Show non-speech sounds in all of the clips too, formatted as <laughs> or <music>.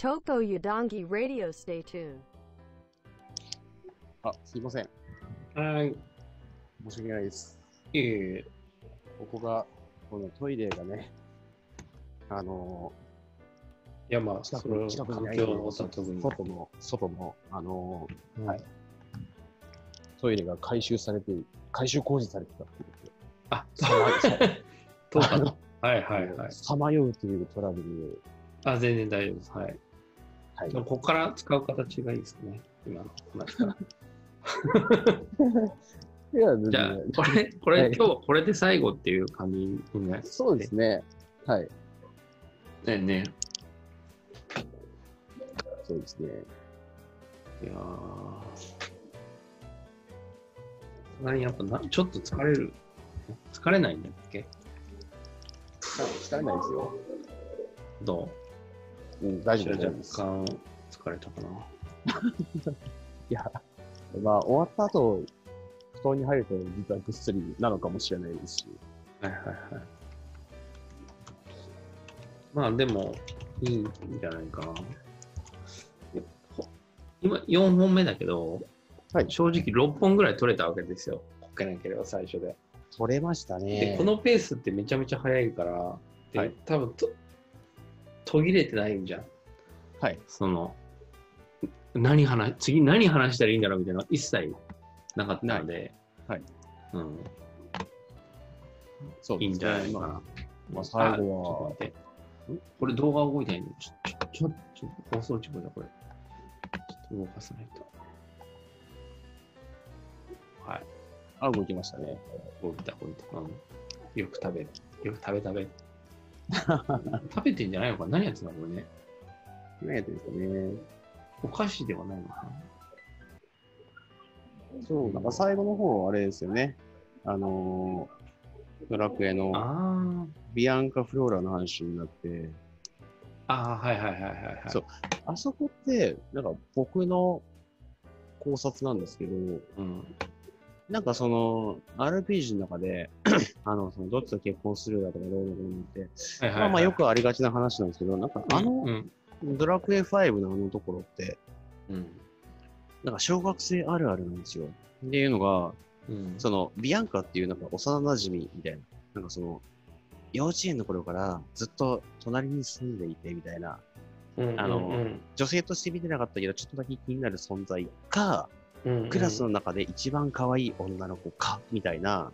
Toko Yudongi Radio Stay tuned. あ、すいません。はい。申し訳ないです。いえいえ。ここが、このトイレがね、あのいや、まあ、ー、近くに、近くに環ない境のことは特に。外の、外の、あのーうんはいトイレが改修されて、改修工事されてたっていうこあ、とで。そう <laughs> かあのな。はいはいはい。さまようというトラブルあ、全然大丈夫です。はい。はいここから使う形がいいですね。今の話から。<laughs> いや、全じゃあ然、これ、<laughs> これ、はい今日はこれで最後っていう感じにね。そうですね。はい。ね。ねそうですね。いやー。やっぱな、ちょっと疲れる。疲れないんだっけ？疲れないですよ。どう？うん、大丈夫若です。干疲れたかな。<laughs> いや、まあ、終わった後、布団に入ると実はぐっすりなのかもしれないですし。はいはいはい。まあでも、いいんじゃないかな。ほ今、4本目だけど、はい正直6本ぐらい取れたわけですよ。こけなければ最初で。取れましたで、ね。このペースってめちゃめちゃ速いから、で、はい多分と途切れてないんじゃん。はい。その、何話、次何話したらいいんだろうみたいなの一切なかったので、はい。うん、そういいんじゃないかまあな。まあ、最後は、あちょっと待って。これ動画動いてないんで、ちょ、ちょ、ちょ、ちょ放送事故だ、これ。ちょっと動かさないと。はい。あ、動きましたね。動いた、動いた。うん。よく食べる。よく食べ食べ。食べてんじゃないのかな？何やってんのこれね。何やってるんですかね。お菓子ではないのかなそう、なんか最後の方、あれですよね。あのー、ドラクエのあビアンカ・フローラの話になって、あ。ああ、はいはいはいはいはい。そうあそこって、なんか僕の考察なんですけど、うん。なんかその、RPG の中で、<clears throat> あの、その、どっちと結婚するだとかどうのこうのって、はいはい、はい。まあまあよくありがちな話なんですけど、なんかあのう、ん。ドラクエ5のあのところって、うん。なんか小学生あるあるなんですよ。っていうのが、うん。その、ビアンカっていうなんか幼馴染みたいな、なんかその、幼稚園の頃からずっと隣に住んでいてみたいな、うんあのうん女性として見てなかったけど、ちょっとだけ気になる存在か、うんうん、クラスの中で一番可愛い女の子か、みたいな、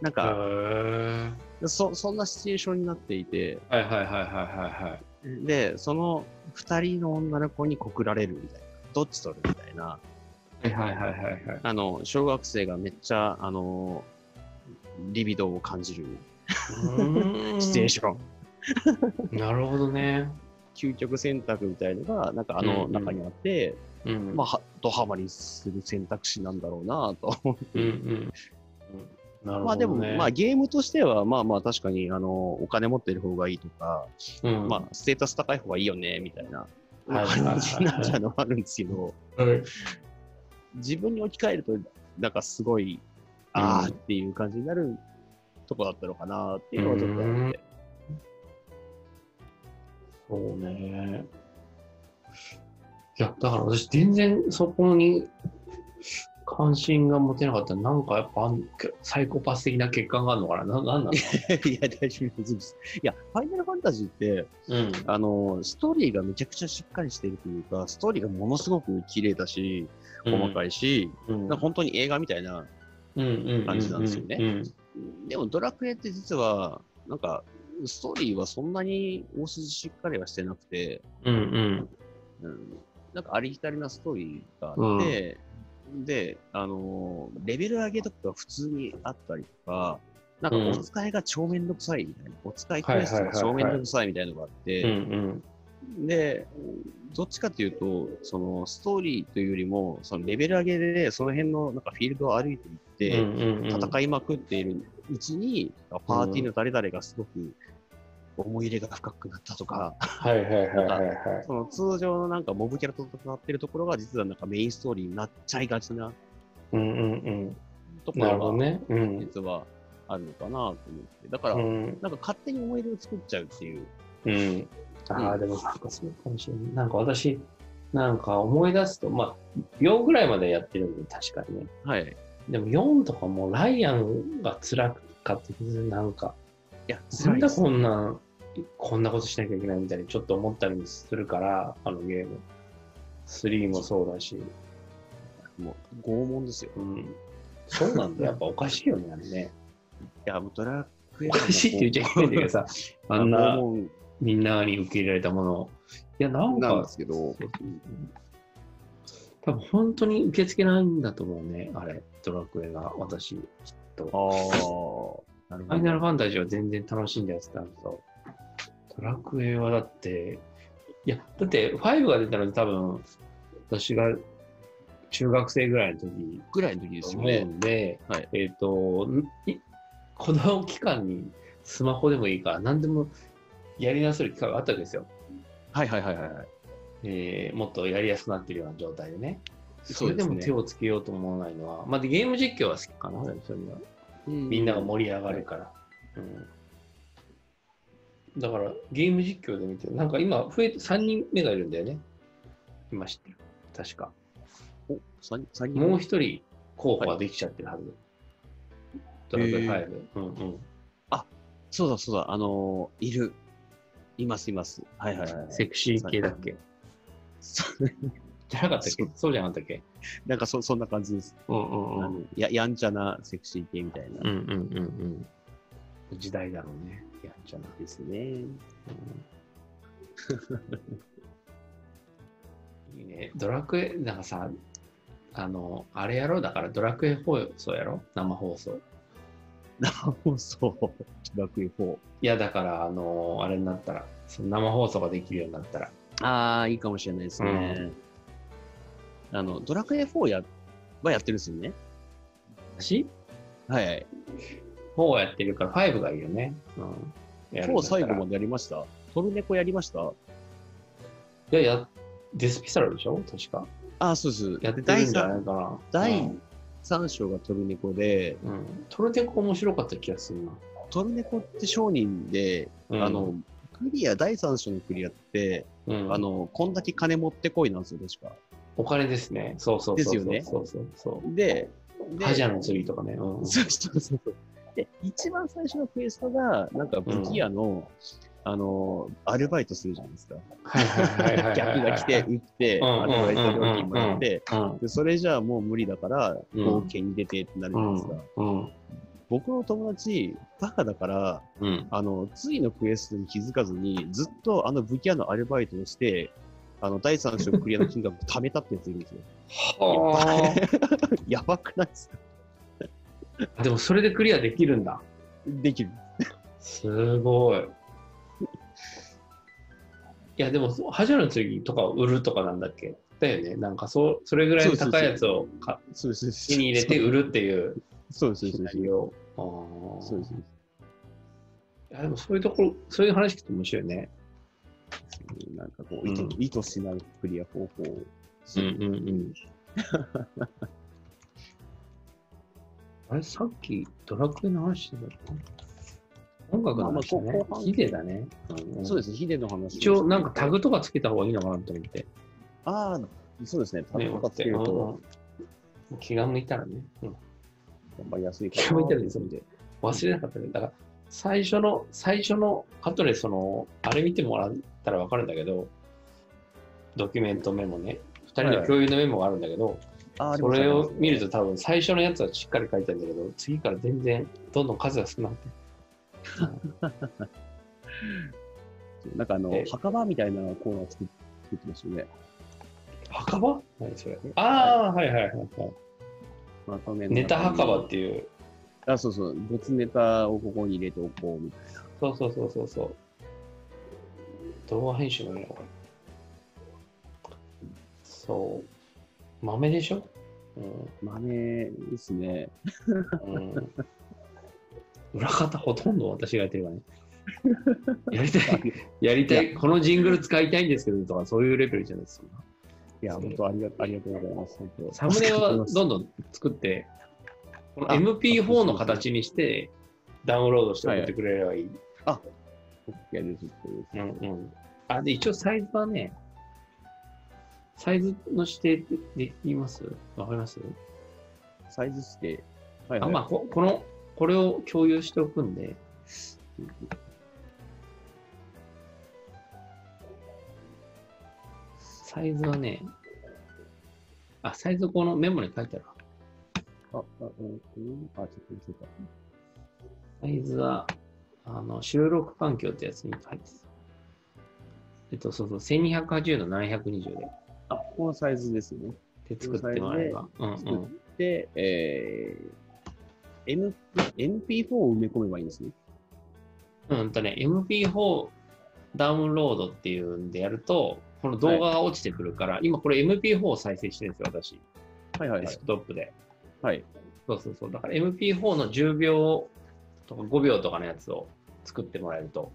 なんへか、ーそ、そんなシチュエーションになっていて、はいはいはいはいはいはい。で、その二人の女の子に告られるみたいな、どっち取るみたいな、はいはいはいはいはい。あの、小学生がめっちゃ、あの、リビドーを感じるシチュエーション。なるほどね。<laughs> 究極選択みたいのが、なんかあのうんうん中にあって、うん。まあ、はドハマりする選択肢なんだろうなと思って。うんうん。なるほど、ね。まあでも、まあゲームとしては、まあまあ確かに、あの、お金持ってる方がいいとか、うん、まあステータス高い方がいいよね、みたいな感じになっちゃうのはあるんですけど、自分に置き換えると、なんかすごい、あーっていう感じになるとこだったのかなっていうのはちょっとあって。そうね。いや、だから私全然そこに関心が持てなかった。なんかやっぱサイコパス的な欠陥があるのかな？ななんなの <laughs> いや、大丈夫です。いや、ファイナルファンタジーって、うん。あの、ストーリーがめちゃくちゃしっかりしてるというか、ストーリーがものすごく綺麗だし、細かいし、うん。本当に映画みたいな、感じなんですよねうんでもドラクエって実は、なんか、ストーリーはそんなに大筋しっかりはしてなくて、うんうんうん、なんかありきたりなストーリーがあって、で、あのーレベル上げとかが普通にあったりとか、なんかうん。お使いが超めんどくさいみたいな、お使いクエストが超めんどくさいみたいなのがあって、うんうん。で、どっちかっていうと、そのストーリーというよりも、そのレベル上げで、その辺のなんかフィールドを歩いていって、うんうんうん。戦いまくっているうちに、パーティーの誰々がすごく思い入れが深くなったとか、はいはいはいはいはい。その通常のなんかモブキャラと戦ってるところが実はなんかメインストーリーになっちゃいがちなうんうんうん。ところがどね。うん。実はあるのかなと思って。だから、うん。なんか勝手に思い出を作っちゃうっていううん。ああ、でもなんかそうかもしれない。なんか私、なんか思い出すと、まあ、4ぐらいまでやってるんで、確かにね。はい。いでも4とかもライアンが辛かったけど、なんか、や、なんだこんな、こんなことしなきゃいけないみたいにちょっと思ったりもするから、あのゲーム。3もそうだし。もう拷問ですよ。うん。そうなんだ。やっぱおかしいよね、あれね。いや、もうドラクエおかしいって言っちゃいけないんだけどさ、<laughs> あんなみんなに受け入れられたものを。いや、なんか、なんですけど多分本当に受け付けないんだと思うね、あれ、ドラクエが、私、きっと。ああ、なるファイナルファンタジーは全然楽しんでやってたんだけど、ドラクエはだって、いや、だって5が出たのに多分、私が中学生ぐらいの時ぐらいの時ですよね。うんで、はいえっ、と、んい <laughs> この期間にスマホでもいいから何でもやり直せる機会があったわけですよ。はいはいはいはい。えーもっとやりやすくなってるような状態でね。それでも手をつけようと思わないのは、まあ、でゲーム実況は好きかな、それは。みんなが盛り上がるから。うん、だから、ゲーム実況で見て、なんか今、増えて3人目がいるんだよね。今知ってる。確か。お、三三人もう一人候補ができちゃってるはず。ドラクエ5。うんうん。そうだそうだ、あのー、いる。いますいます。はいはいはい。セクシー系だっけそうじゃなかったっけ？そうじゃなかったっけ？なんかそそんな感じです。うんうんうん。ややんちゃなセクシー系みたいな。うんうんうんうん。時代だろうね。やんちゃな。ですね。いいね。ドラクエ、なんかさ、あの、あれやろ？うだから、ドラクエ放送やろ？生放送。生放送、ドラクエ4。いや、だから、あの、あれになったら、その生放送ができるようになったら。ああ、いいかもしれないですね。あの、ドラクエ4やはやってるんですよね。しはいはい。4やってるから、5がいいよね。うん。やるんだ4ったら最後までやりました？トルネコやりました？いや、や、デスピサルでしょ？確か。ああ、そうです。やってる第んじゃ三ないかな。第うん3章がトルネコで、うん。トルネコ面白かった気がするな。トルネコって商人で、うんあの、クリア、第3章のクリアって、うん、あの、こんだけ金持ってこいなんですよ、確か。お金ですね。そうそうそう。ですよねそうそうそう。で、でアジアの釣りとかね。うん。そうそうそうそう。で、一番最初のクエストが、なんか武器屋の、あの、アルバイトするじゃないですか。はいはいはいはいはい。客が来て、撃って、うんアルバイト料金もらって、うん。でそれじゃあもう無理だから、うん冒険に出てってなるじゃないですか。うん。僕の友達、バカだから、うん。あの、次のクエストに気づかずに、ずっとあの武器屋のアルバイトをして、あの、第3章クリアの金額を貯めたってやついるんですよ。はやばくないですか？あ。でもそれでクリアできるんだ。できる。すごい。いや、でも、恥の次とかを売るとかなんだっけ？だよね。なんかそう、それぐらいの高いやつをかそうそ。手に入れて売るっていうそうです、そうシです。そうです。いや、でもそういうところ、そういう話聞くと面白いね。なんかこう、意図,、うん意図しないクリア方法をする。うんうん。<laughs> あれ、さっきドラクエの話してた？っけ音楽の話ねまあヒデだね。うんそうですね、ヒデの話。一応、なんかタグとかつけた方がいいのかなと思って。ああ、そうですね、タグとかつけると、うんうん気が向いたらね。うん頑張りやすい。気が向いたらですので、忘れなかったね。だから、最初の、最初の、後でその、あれ見てもらったらわかるんだけど、ドキュメントメモね。二人の共有のメモがあるんだけど、あーありそれを見ると多分最初のやつはしっかり書いてあるんだけど、次から全然どんどん数が少なくて。<laughs> なんかあので、墓場みたいなコーナー作ってますよね。墓場？何それ？ああ、はいはいはいはい。まとめネタ墓場っっていう。あ、そうそう、没ネタをここに入れておこうみたいな。そうそうそうそうそう。動画編集のね。そう。豆でしょ？うん。豆ですね。うん裏方ほとんど私がやってるからね。<laughs> やりたい、やりたい、このジングル使いたいんですけどとか、そういうレベルじゃないですか。いや、本当ありがありがとうございます。サムネはどんどん作って、この MP4 の形にして、ダウンロードして送ってくれればいい。OK です。うんうん。あ、で、一応サイズはね、サイズの指定ってできます？わかります？サイズ指定。はいあ、はい。まあ、ここの、これを共有しておくんで、サイズはね、あ、サイズこのメモに書いてあるわ。あ、あ、あ、ちょっと見せた。サイズは、あの、収録環境ってやつに書いて。えっと、そうそう、1280の720で、あ、ここのサイズですね。で作ってもらえば。うんうん。で、えー、M、MP4 を埋め込めばいいんですね。うんとね、MP4 ダウンロードっていうんでやると、この動画が落ちてくるから、今これ MP4 を再生してるんですよ、私。はいはいはいデス。クトップで。はい。そうそうそう。だから MP4 の10秒とか5秒とかのやつを作ってもらえると。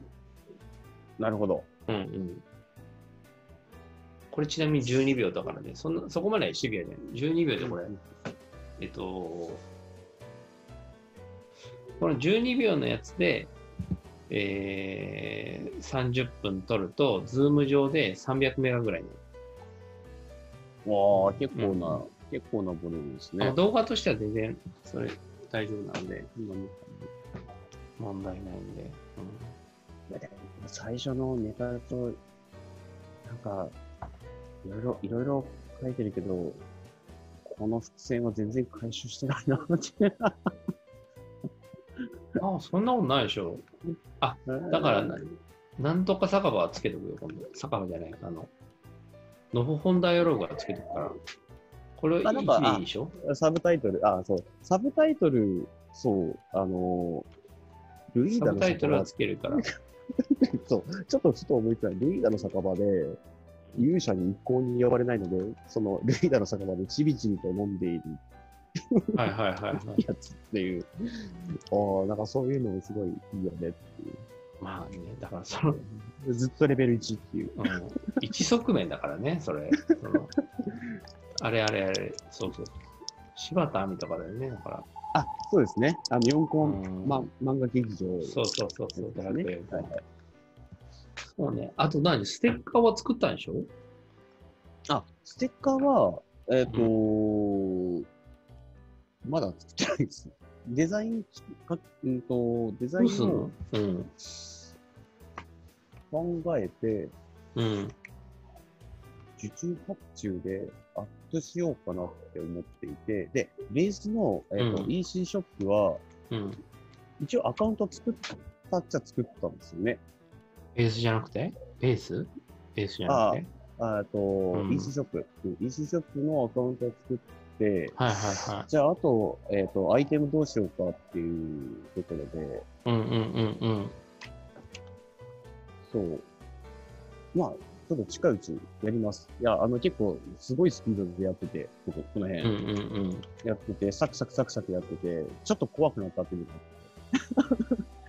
なるほど。うんうん。これちなみに12秒とかなんで、そんな、そこまでシビアじゃない。12秒でこれ、えっと、この12秒のやつで、えー、30分撮ると、ズーム上で300メガぐらいになる。わあ、結構な、うん結構なボリュームですね。動画としては全然、それ大丈夫なんで、今見た問題ないんで。最初のネタと、なんか、いろいろ、いろいろ書いてるけど、この伏線は全然回収してないなって。うん、あそんなことないでしょ。だからな、なんとか酒場はつけとくよ、今度。酒場じゃない、あの、ノブホンダイアログはつけとくから。これ、いいでしょサブタイトル、あ、そう。サブタイトル、そう、あのー、ルイーダのサブタイトルは酒場、つけるから。<laughs> そう、ちょっとふと思いついたルイーダの酒場で、勇者に一向に呼ばれないので、そのルイーダの酒場でちびちびと飲んでいるはいはいはいはい。やつっていう、ああ、なんかそういうのもすごいいいよねっていう。まあね、だからその、ずっとレベル1っていう。うん、一側面だからね、それ。そのあれあれあれ、そうそう。柴田亜美とかだよね、だから。あ、そうですね。あの、4コン、うんま、漫画劇場そうそうそうそう。ドラクエはいはい。そうね。あと何？ステッカーは作ったんでしょ？あ、ステッカーは、えっ、とまだ作ってないです。デザインか、うんと、デザインをどうすん。考えて、うん。受注発注でアップしようかなって思っていて、で、ベースの、えーとうん EC ショップは、うん。一応アカウント作ったっちゃ作ったんですよね。ベースじゃなくて？ベース？ベースじゃなくて？あと、ん EC ショップ、うん EC ショップのアカウントを作って、はいはいはい。じゃあ、あと、えっ、と、アイテムどうしようかっていうところで、うんうんうんうん。そう。まあ、ちょっと近いうちにやります。いや、あの、結構、すごいスピードでやってて、こここの辺、うんうんうん。やってて、サクサクサクサクやってて、ちょっと怖くなったっていう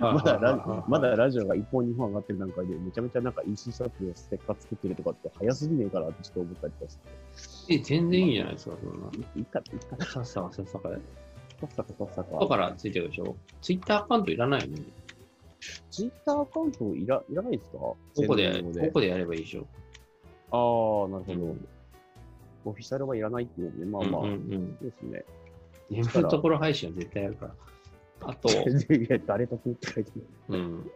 まだラまだラジオが1本2本上がってる段階で、めちゃめちゃなんか EC ショップでステッカー作ってるとかって早すぎねえかなってちょっと思ったりとかして。え、全然いいじゃないですか、そんな。いいか、いいか、さっさかさっさかで。さっさかさっさか。後からついてるでしょツイッターアカウントいらないよね。ツイッターアカウントいらいらないですか？こここで、ここでやればいいでしょ。ああ、なるほど。うんオフィシャルはいらないっていうので、まあまあ、うんうんうん。ですね。眠るところ配信は絶対やるから。あと、<laughs> 誰とって書いてる。うん。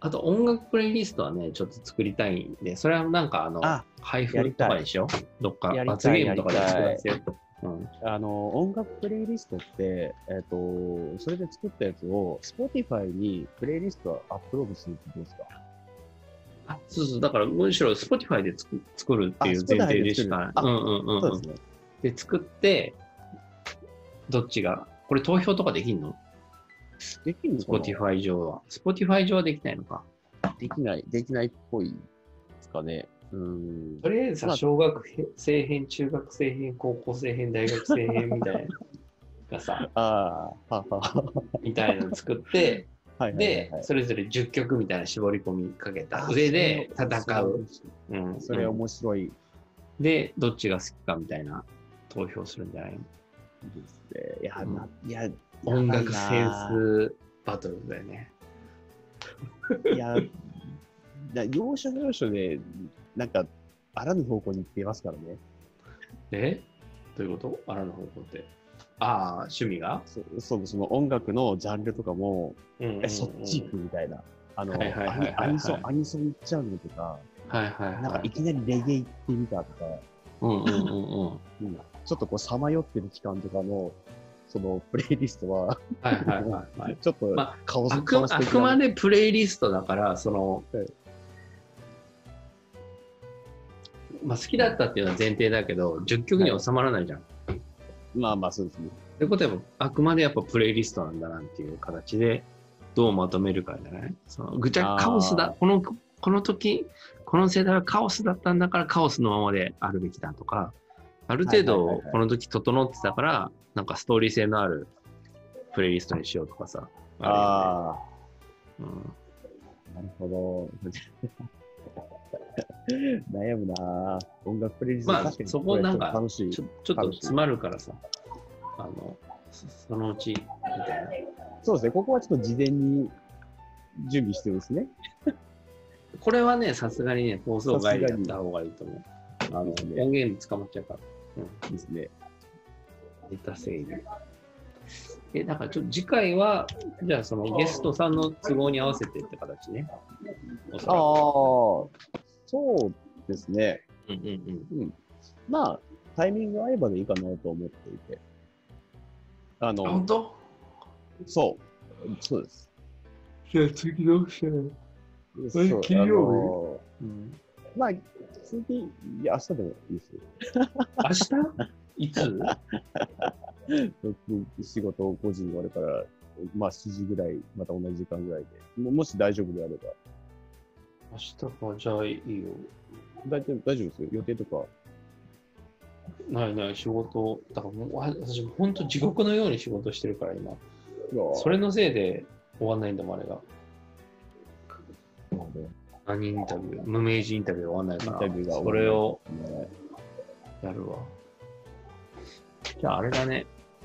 あと音楽プレイリストはね、ちょっと作りたいんで、それはなんかあの、あ配布とかでしょどっか罰ゲームとかで作らせよ。うん。あの、音楽プレイリストって、えっ、と、それで作ったやつを、Spotify にプレイリストアップロードするってどうですか？あ、そうそう、だからむしろ Spotify で作作るっていうあ前提ででしかない。作るうんうんうんうん。そうですね。で、作って、どっちが、これ投票とかできんの？できるのかな ?Spotify 上は。Spotify 上はできないのか。できない、できないっぽいですかね。うん。とりあえずさ、まあ小学生編、中学生編、高校生編、大学生編みたいなの <laughs> がさ、ああ、ははは。みたいなの作って、はいはいはいでは、いそれぞれ10曲みたいな絞り込みかけたあ上で戦う。うんそれうん面白いで、どっちが好きかみたいな投票するんじゃないの？ですね。いや、うんな、いや、音楽センスバトルだよね。いや、だ要所要所で、なんか、あらぬ方向に行ってますからね。え？どういうこと？あらぬ方向って。ああ、趣味が？そそう、その音楽のジャンルとかも、うんうんうんえ、そっち行くみたいな。あの、アニソン、アニソン行っちゃうのとか、はいはいはい。なんかいきなりレゲエ行ってみたとか、うんうんうんうん。うんちょっとこう、さまよってる期間とかの、そのプレイリストは、はいはいはいはい。<laughs> ちょっとまあ顔あくあくまでプレイリストだから、その、はいまあ好きだったっていうのは前提だけど、10曲に収まらないじゃん。まあまあそうですね。ってことはあくまでやっぱプレイリストなんだなっていう形で、どうまとめるかじゃない？そのぐちゃカオスだ、この、この時、この世代はカオスだったんだからカオスのままであるべきだとか、ある程はいはいはいはい度この時整ってたから、なんかストーリー性のあるプレイリストにしようとかさ。ああねあ、なるほど。<laughs> <laughs> 悩むなぁ音楽プレイリスト、まあそこなんかち。ょちょっと詰まるからさ、あの、そそのうち、みたいな。そうですね。ここはちょっと事前に準備してるんですね。<laughs> これはね、さすがにね、放送外でやった方がいいと思う。あの、ね音源捕まっちゃうから。うん。ですね。データ整理。え、だからちょっと次回は、じゃあそのゲストさんの都合に合わせてって形ね。ああそうですね。うんうんうん。まあ、タイミング合えばでいいかなと思っていて。ああの本、当？そう。そうです。じゃあ次どうしたらそう金曜日？あのうん、まあ、次、いや、明日でもいいですよ。<laughs> 明日？いつ？僕仕事5時に終わるから、まあ7時ぐらい、また同じ時間ぐらいで、ももし大丈夫であれば、明日か、じゃあいいよ。大丈夫大丈夫ですよ。予定とか。ないない、仕事。だからもう、わ私、本当地獄のように仕事してるから、今。それのせいで終わんないんだもん、あれが。何インタビュー、無名人インタビュー終わんないインから、タビューがそれをね、やるわ。じゃあ、あれだね。<clears throat>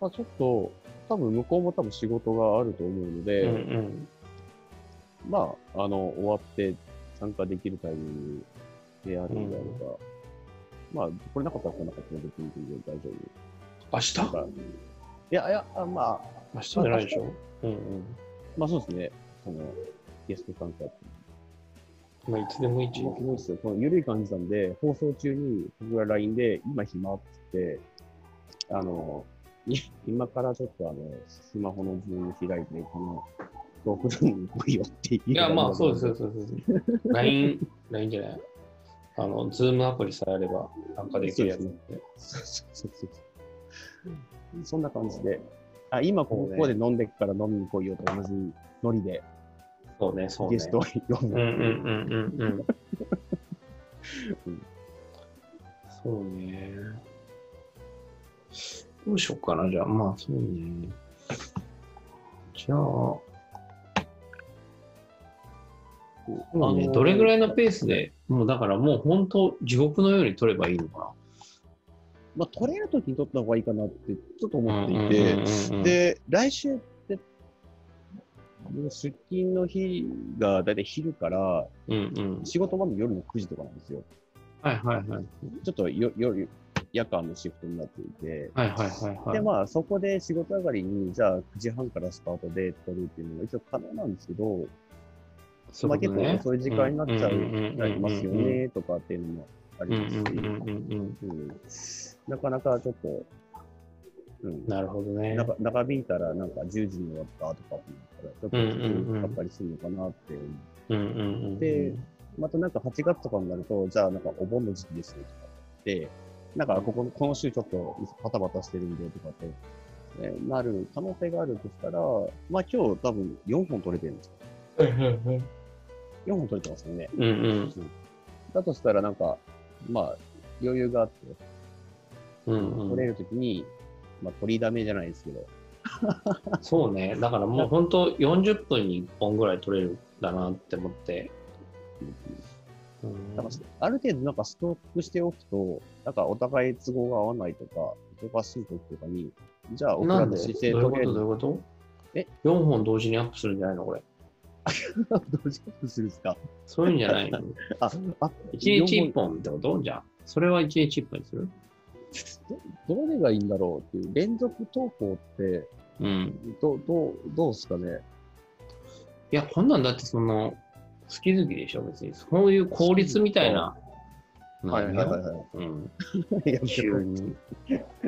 まあ、ちょっと、多分向こうも多分仕事があると思うので、うんうん。まあ、あの、終わって参加できるタイミングであるのであれば、まあ、これなかったら来なかったら別に全然大丈明日？夫。なんかいや、いや、あまあ、明日じゃないでしょ？うんうん。まあそうですね。その、ゲスト参加まあ、いつでもいいし。僕もですよ。この緩い感じなんで、放送中に僕が LINE で、今暇っつって、あの、い今からちょっとあの、スマホのズーム開いて、この、トークルームに来いよっていう。いや、まあ、そうです、そうですそうです。<laughs> LINE、LINE じゃない？あの、ズームアプリさえあれば参加できるやつ。そうそうそうそんな感じで、あ、今ここで飲んでっから飲みに来いよと同じノリで、そうね、そうね。ゲストを呼んで、うんうんうんうんうんうん。そうね。どうしようかな、じゃあ。まあ、そうね。じゃあ、あのどれぐらいのペースで、もうだからもう本当、地獄のように取ればいいのかまあ、取れるときに取った方がいいかなってちょっとな。思っていて、うんうんうんうん、で、来週って、出勤の日がだいたい昼から、うんうん。仕事まで夜の9時とかなんですよ。はいはいはい。ちょっとよ夜、夜間のシフトになっていて、はいはいはいはい。で、まあ、そこで仕事上がりに、じゃあ9時半からスタートで取るっていうのが一応可能なんですけど、まあ結構そういう時間になっちゃう、なりますよね、とかっていうのもありますし、なかなかちょっと、うん、なるほどね。長長引いたらなんか10時に終わったとかってなったら、ちょっと時間かかったりするのかなって思う。でまたなんか8月とかになると、じゃあなんかお盆の時期ですよとかって、なんかこここの週ちょっとバタバタしてるんでとかって、ねなる可能性があるとしたら、まあ今日多分4本取れてるんですよ。はいはいはい4本取れてますよね。うんうん。だとしたらなんか、まあ余裕があって、うんうん取れるときに、まあ取りだめじゃないですけど、<laughs> そうね。だからもう本当40分に1本ぐらい取れるんだなって思って。うんだからある程度なんかストックしておくと、なんかお互い都合が合わないとか、忙しい時とかに、じゃあ、オクなんで？ラの姿勢どういうこと？どういうこと？え ?4 本同時にアップするんじゃないのこれ。同時アップするんですか？そういうんじゃないのあ、あ、一日一本ってこと？じゃあ。それは一日一本にする？どどれがいいんだろうっていう、連続投稿って、うん。どどう、どうですかね？いや、こんなんだってその、好き好きでしょ、別に。そういう効率みたいな。はいはいはいい。はうん。い。<laughs> いや急に。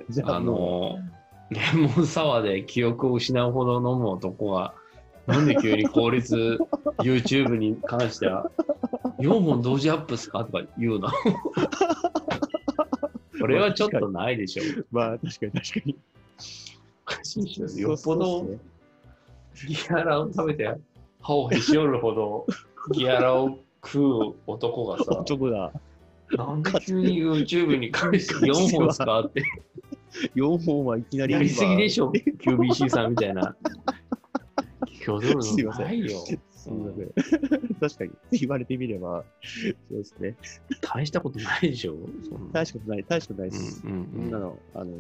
じゃあ、の、レモンサワーで記憶を失うほど飲む男は、なんで急に効率 YouTube に関しては、4本同時アップっすか？とか言うの。<laughs> これはちょっとないでしょ。う、まあ、確かに確かに。おかしいでしょそうよっぽどギアラを食べて歯をへし折るほどギアラを食う男がさ、男だ。なんで急に YouTube に関して <laughs> 4本使うって4本はいきなり。やりすぎでしょ <laughs> ?QBC さんみたいな。挙取るすいません。のないよ。すみません。<laughs> 確かに。言われてみれば、そうですね。大したことないでしょ？そんな。大したことない、大したことないです。うんうんうん。なの、あの、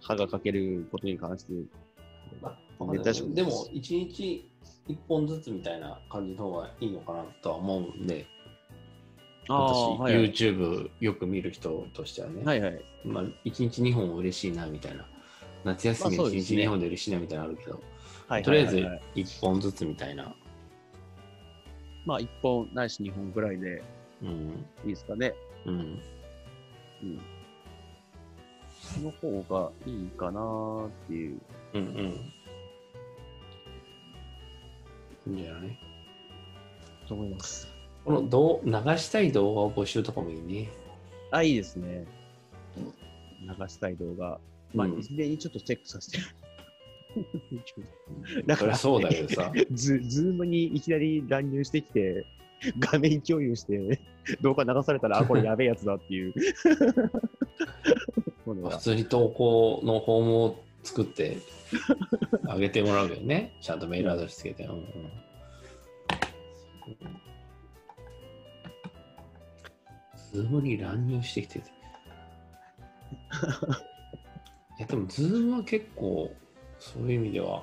歯がかけることに関して、でも、1日1本ずつみたいな感じの方がいいのかなとは思うんで、私、はいはい。YouTube よく見る人としてはね、はいはい。まあ、1日2本嬉しいなみたいな、夏休み1日まあそうですね。2本で嬉しいなみたいなのあるけど、はいとりあえずはいはいはい1本ずつみたいな、まあ、1本ないし2本ぐらいでうん、いいですかね。うん、うん。その方がいいかなーっていう。うん、うん。いいんじゃない？と思います。この動流したい動画を募集とかもいいね。あ、いいですね。流したい動画。まあ、うんいずれにちょっとチェックさせて。だからそうだけどさ、<laughs> ズズームにいきなり乱入してきて、画面共有して、動画流されたら、あ、これやべえやつだっていう。<laughs> 普通に投稿のフォームを作ってあげてもらうけどね。<laughs> ちゃんとメールアドレスつけて。うんうんズームに乱入してきてて。いや、でも、ズームは結構、そういう意味では、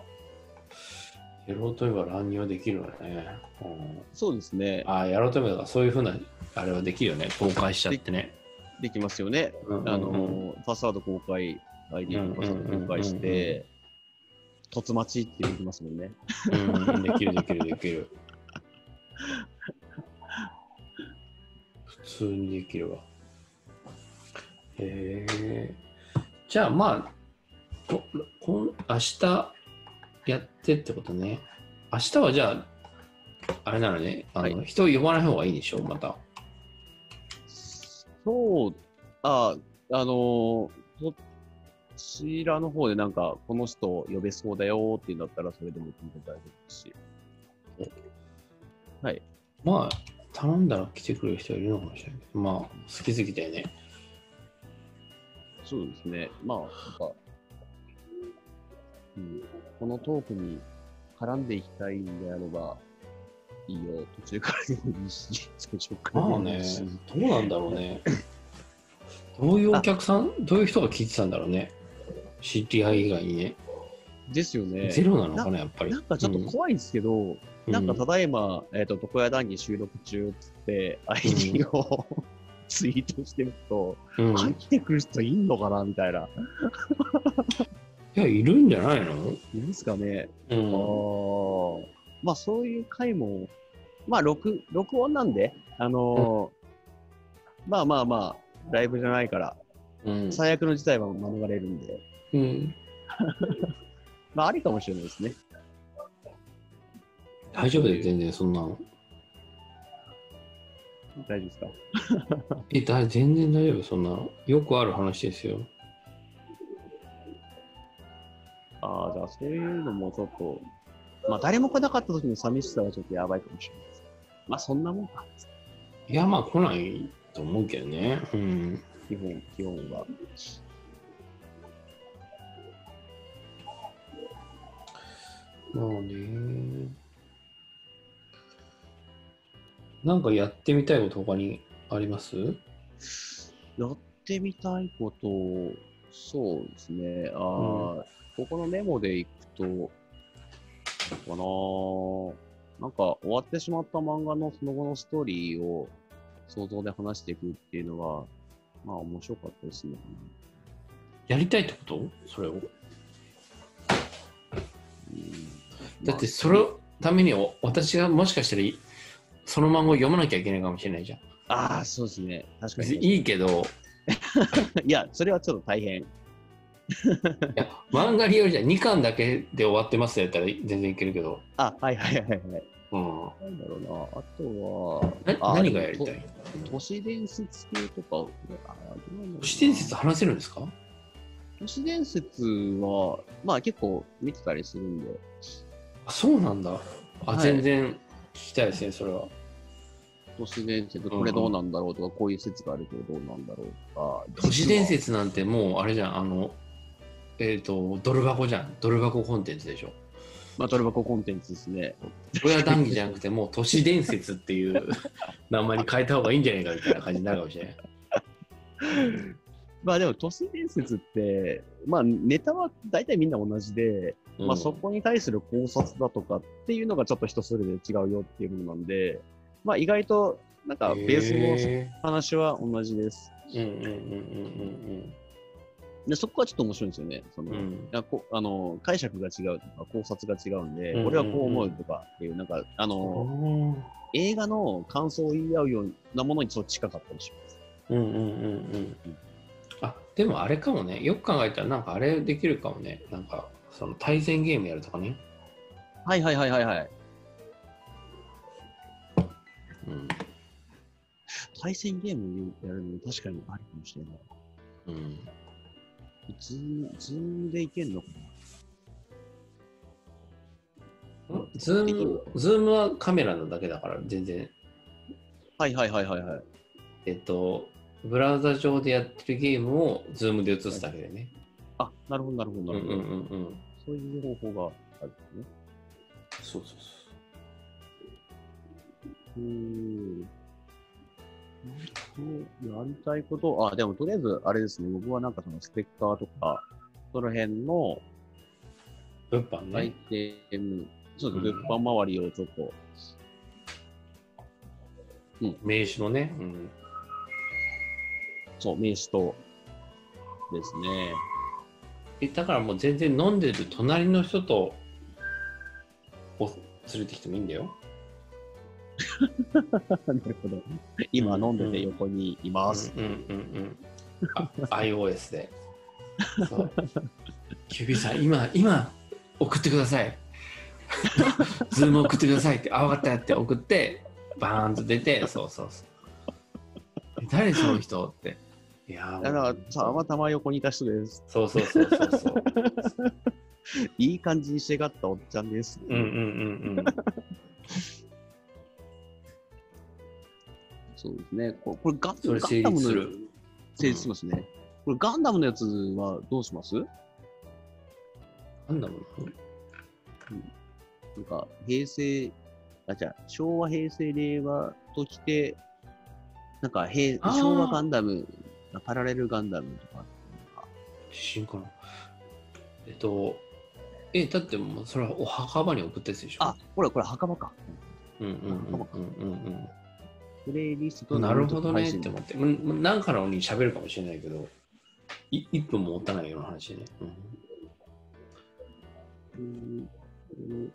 やろうと思えば乱入はできるよね。うん、そうですね。ああ、やろうと思えば、そういうふうな、あれはできるよね。公開しちゃってね。できますよね。うんうんうんあの、パスワード公開、ID のパスワード公開して、突待ちってできますもんね。うん、できるできるできる。<laughs> 普通にできるわ。へえ。じゃあまあ、ここん明日やってってことね。明日はじゃあ、あれなのね、あの、は人呼ばない方がいいでしょ、また。そう、あ、あの、そちらの方でなんか、この人呼べそうだよっていうんだったら、それでも聞いて大丈夫ですし。はい。まあ、頼んだら来てくれる人いるのかもしれないけど、まあ、好き好きだよね。そうですね。まあ、なんか、うん、このトークに絡んでいきたいんであれば、いいよ。途中からでもいいし、最初からでまあねどうなんだろうね。どういうお客さん、どういう人が聞いてたんだろうね。知り合い以外にね。ですよね。ゼロなのかな、やっぱり。なんかちょっと怖いんですけど、なんかただいま、えっ、と、床屋談義収録中っつって、ID を、<laughs> ツイートしてると、うん、うん入ってくる人いんのかなみたいな。いや、いるんじゃないの？いますかね。あうん。ーまあ、そういう回も、まあ、録、録音なんで、あのーまあまあまあ、ライブじゃないから、うん。最悪の事態は免れるんで、うん、<laughs> まあ、ありかもしれないですね。大丈夫で全然そんなの？大丈夫ですか？<laughs> え、だ全然大丈夫、そんなの。よくある話ですよ。ああ、じゃあそういうのもちょっと、まあ誰も来なかった時の寂しさはちょっとやばいかもしれないです。まあそんなもんか。いや、まあ来ないと思うけどね。うん。基本、基本は。まあね。なんかやってみたいこと他にあります？やってみたいこと、そうですね。ああ、ここのメモでいくと、かななんか終わってしまった漫画のその後のストーリーを想像で話していくっていうのは、まあ面白かったですね。やりたいってこと？それを。うんだってそのためにお私がもしかしたらいその漫画を読まなきゃいけないかもしれないじゃん。ああ、そうですね。確かにいいけど、<laughs> いや、それはちょっと大変。いや漫画によりじゃ2巻だけで終わってますやったら全然いけるけど、あ、はいはいはいはい。うん、なんだろうな。あとは、何がやりたい？都市伝説系とか、都市伝説話せるんですか？都市伝説は、まあ結構見てたりするんで、あそうなんだ。あ、はい全然聞きたいですね、それは。都市伝説、これどうなんだろうとか、こういう説があるけどどうなんだろうとか。都市伝説なんてもうあれじゃん、あの、えっ、と、ドル箱じゃん。ドル箱コンテンツでしょ。まあ、トルバココンテンツですね。親談義じゃなくて、もう都市伝説っていう <laughs> 名前に変えた方がいいんじゃないかみたいな感じになるかもしれない。<laughs> まあでも都市伝説って、まあネタは大体みんな同じで、まあそこに対する考察だとかっていうのがちょっと人それぞれ違うよっていうものなんで、まあ意外となんかベースのへ話は同じです。ーうんうんうんで、そこはちょっと面白いんですよね。その、いうんこあの解釈が違うとか考察が違うんで、うん俺はこう思うとかっていう、なんか、あの、うん映画の感想を言い合うようなものにちょっと近かったりします。うんうんうんうん。あでもあれかもね、よく考えたらなんかあれできるかもね、なんかその対戦ゲームやるとかね。はいはいはいはいはい。うん。対戦ゲームやるの確かにありかもしれない。うん、ズーム、ズームでいけんのかズーム、ズームはカメラのだけだから全然、なはいはいはいはいはい。えっと、ブラウザ上でやってるゲームをズームで映すだけでね。あ、なるほどなるほどうんうんなるほど。うんうん。そういう方法があるんですね。そうそううーん。やりたいこと、あ、でもとりあえず、あれですね、僕はなんかそのステッカーとか、その辺の。物販アイね。テム、そうです物販周りをちょっと、名刺のね。うん。そう、名刺とですね。えだからもう全然飲んでる隣の人とを連れてきてもいいんだよ。<laughs> なるほど。今飲んでて横にいます。うんうんうん iOS で。<laughs> キュービーさん、今、今、送ってください。ズーム送ってくださいって、あ、分かったって送って、バーンと出て、そうそうそう。え誰その人って。いやーだから、たまたま横にいた人です。そうそうそうそうそう。<laughs> いい感じにしてがったおっちゃんです。うんうんうんうん。そうですね。これ、これガンそれ成ガンダムの立する。成立しますね。これガンダムのやつはどうします？なんだろうなんか、平成、あ、じゃあ、昭和、平成、令和ときて、なんか、平あー昭和ガンダム、パラレルガンダムとか、自信かな。えっと、え、だってもうそれはお墓場に送ったやつでしょ？あ、ほら、これ墓場か。うんうんうんうんうんプレイリストなるほどねって思って。うんなんかのに喋るかもしれないけど、い1分も持たないような話ね。うんうんうん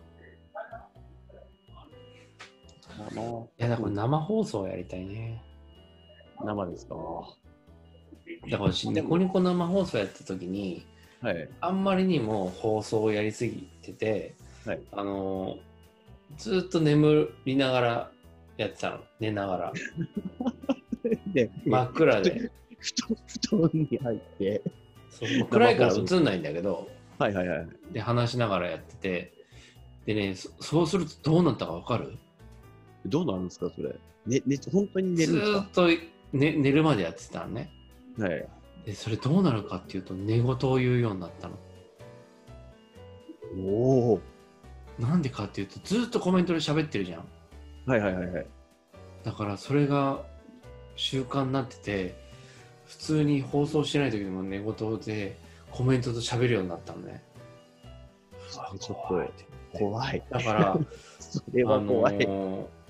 あのいや、だから生放送やりたいね。生ですか。だから私、ニコニコ生放送やった時に、はい。あんまりにも放送をやりすぎてて、はいあのーずっと眠りながらやってたの。寝ながら。<laughs> で、真っ暗で。布団に入って、そう暗いから映んないんだけど、はいはいはい。で、話しながらやってて、でね、そそうするとどうなったかわかる？どうなるんですか、それ？ね、ね、本当に寝ずるんですか？ーっと、ね、寝るまでやってたのね。はい。で、それどうなるかっていうと、寝言を言うようになったの。おお。なんでかっていうと、ずーっとコメントで喋ってるじゃん。はいはいはいはい。だからそれが習慣になってて、普通に放送してない時でも寝言でコメントと喋るようになったのね。ちょっと怖いて怖い。だから、それは怖い。あのー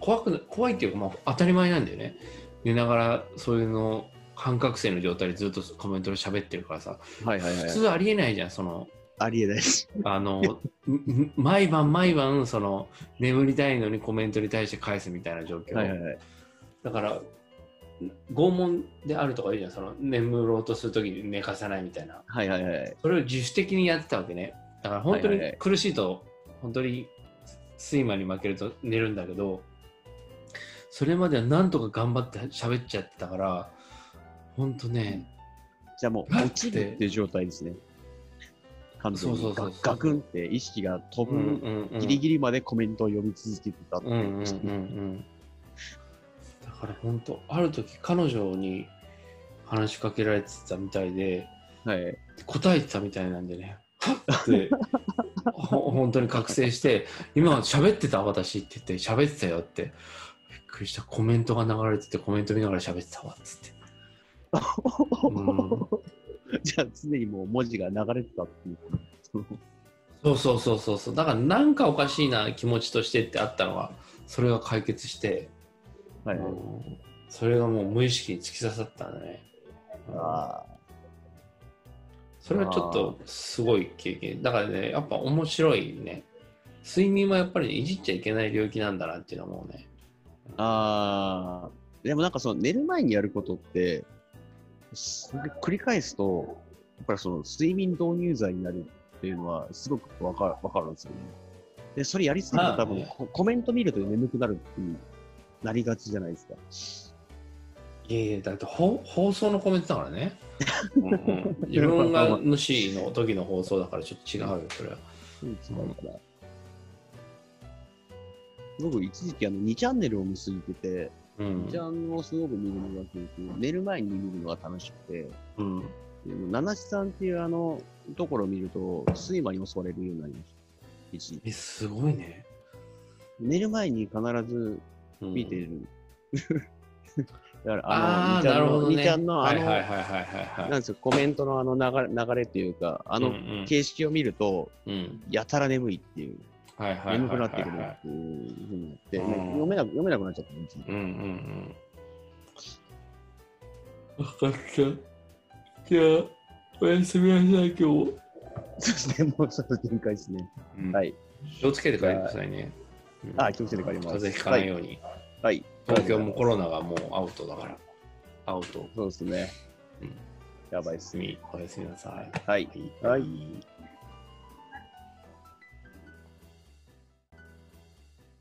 怖くな怖いっていうか、まあ、当たり前なんだよね。寝ながらそういうの感覚性の状態でずっとコメントで喋ってるからさ、はいはいはい。普通ありえないじゃん、その、ありえないです。あの、ん <laughs> 毎晩毎晩、その、眠りたいのにコメントに対して返すみたいな状況。はいはいはい。だから、拷問であるとかじゃん、その、眠ろうとするときに寝かさないみたいな。はいはいはい。それを自主的にやってたわけね。だから本当にはいはいはい苦しいと、本当に睡魔に負けると寝るんだけど、それまではなんとか頑張って喋っちゃってたから、本当ね、じゃあもう落ちるっていう状態ですね。完全にそうそうそうガガクンって意識が飛ぶんギリギリまでコメントを読み続けてたって。だから本当、ある時彼女に話しかけられてたみたいで、はい。答えてたみたいなんでね、はっって、<laughs> ほ本当に覚醒して、今喋ってた私って言って、喋ってたよって、びっくりした。コメントが流れてて、コメント見ながら喋ってたわっつって。<laughs> <laughs> じゃあ常にもう文字が流れてたっていう。そうそうそうそうそう。だからなんかおかしいな気持ちとしてってあったのが、それが解決して、はいそれがもう無意識に突き刺さったんだね。うんあそれはちょっとすごい経験。だからね、やっぱ面白いね。睡眠はやっぱりいじっちゃいけない領域なんだなっていうのはもうね。あ。ああ。でもなんかその寝る前にやることって、繰り返すと、やっぱりその睡眠導入剤になるっていうのはすごくわかるわかるんですよね。で、それやりすぎると多分、まあねココメント見ると眠くなるっていう、なりがちじゃないですか。いやいや、だってほ放送のコメントだからね。<laughs> うんうん自分が主の時の放送だからちょっと違うよ、それは。うん、違うから。僕、一時期あの2チャンネルを見すぎてて、うん2チャンをすごく見るのがすごく、寝る前に見るのが楽しくて、うん、でも七七さんっていうあの、ところを見ると、睡魔に襲われるようになりました。一え、すごいね。寝る前に必ずうん見てる。<laughs> だからああ、あの、2ちゃんるほどね。ゃんのあはいの、はいはいはいはいはい。なんですよ、コメントのあの流れ流れっていうか、あのうんうん形式を見ると、うん、やたら眠いっていう、眠くなってくるっていうふうになって、読めなく読めなくなっちゃったんですよ。うんうんうん。わかった。じゃあ、おやすみなさい、今日。そうですね、もうちょっと限界ですね。うんはい。気をつけて帰ってくださいね。うんあ、気をつけて帰ります。風邪ひかないように。はい。東京もコロナがもうアウトだから。アウト。そうですね。うんやばいっすね。おやすみなさい。はい。ははいい。